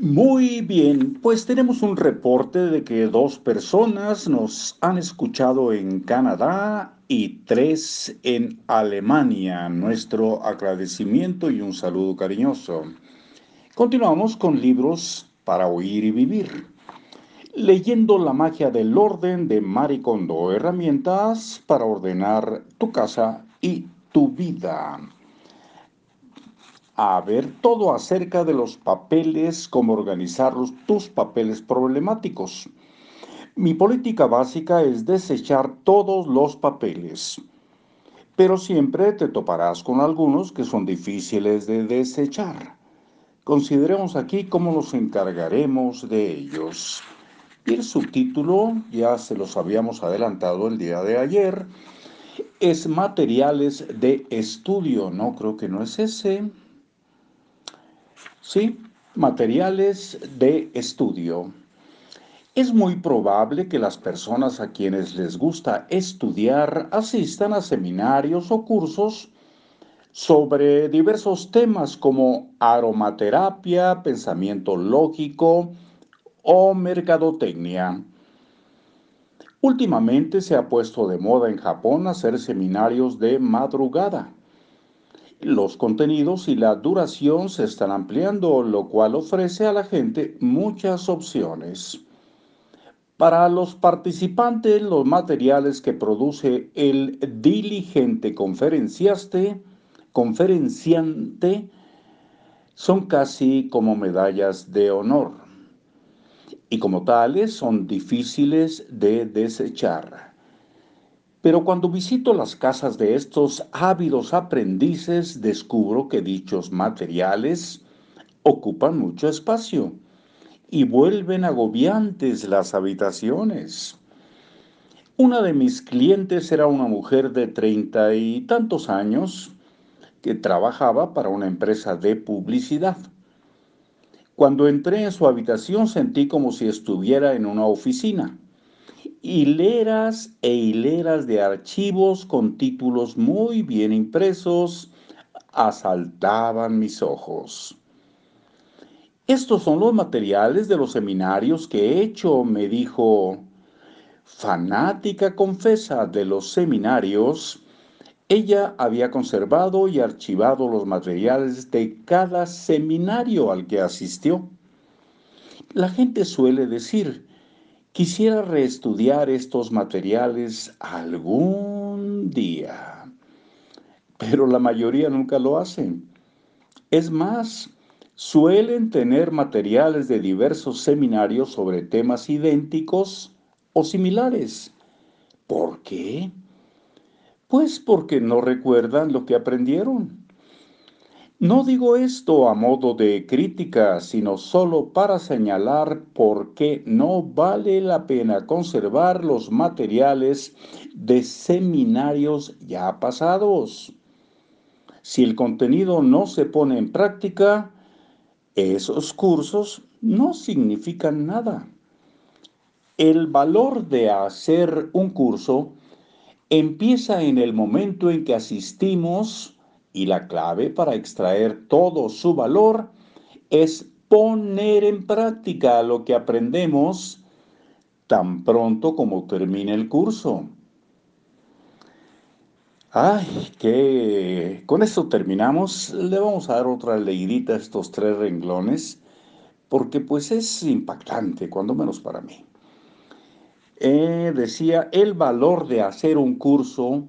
Muy bien, pues tenemos un reporte de que dos personas nos han escuchado en Canadá y tres en Alemania. Nuestro agradecimiento y un saludo cariñoso. Continuamos con libros para oír y vivir. Leyendo La magia del orden de Maricondo, herramientas para ordenar tu casa y tu vida a ver todo acerca de los papeles, cómo organizar tus papeles problemáticos. Mi política básica es desechar todos los papeles, pero siempre te toparás con algunos que son difíciles de desechar. Consideremos aquí cómo nos encargaremos de ellos. Y el subtítulo, ya se los habíamos adelantado el día de ayer, es materiales de estudio. No, creo que no es ese. ¿Sí? Materiales de estudio. Es muy probable que las personas a quienes les gusta estudiar asistan a seminarios o cursos sobre diversos temas como aromaterapia, pensamiento lógico o mercadotecnia. Últimamente se ha puesto de moda en Japón hacer seminarios de madrugada. Los contenidos y la duración se están ampliando, lo cual ofrece a la gente muchas opciones. Para los participantes, los materiales que produce el diligente conferenciaste, conferenciante son casi como medallas de honor y como tales son difíciles de desechar. Pero cuando visito las casas de estos ávidos aprendices, descubro que dichos materiales ocupan mucho espacio y vuelven agobiantes las habitaciones. Una de mis clientes era una mujer de treinta y tantos años que trabajaba para una empresa de publicidad. Cuando entré en su habitación sentí como si estuviera en una oficina hileras e hileras de archivos con títulos muy bien impresos asaltaban mis ojos. Estos son los materiales de los seminarios que he hecho, me dijo. Fanática confesa de los seminarios, ella había conservado y archivado los materiales de cada seminario al que asistió. La gente suele decir, Quisiera reestudiar estos materiales algún día, pero la mayoría nunca lo hacen. Es más, suelen tener materiales de diversos seminarios sobre temas idénticos o similares. ¿Por qué? Pues porque no recuerdan lo que aprendieron. No digo esto a modo de crítica, sino solo para señalar por qué no vale la pena conservar los materiales de seminarios ya pasados. Si el contenido no se pone en práctica, esos cursos no significan nada. El valor de hacer un curso empieza en el momento en que asistimos y la clave para extraer todo su valor es poner en práctica lo que aprendemos tan pronto como termine el curso. Ay, que con esto terminamos. Le vamos a dar otra leidita a estos tres renglones, porque pues es impactante, cuando menos para mí. Eh, decía, el valor de hacer un curso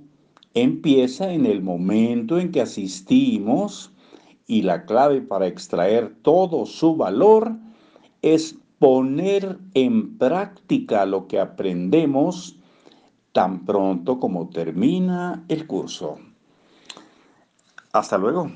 empieza en el momento en que asistimos y la clave para extraer todo su valor es poner en práctica lo que aprendemos tan pronto como termina el curso. Hasta luego.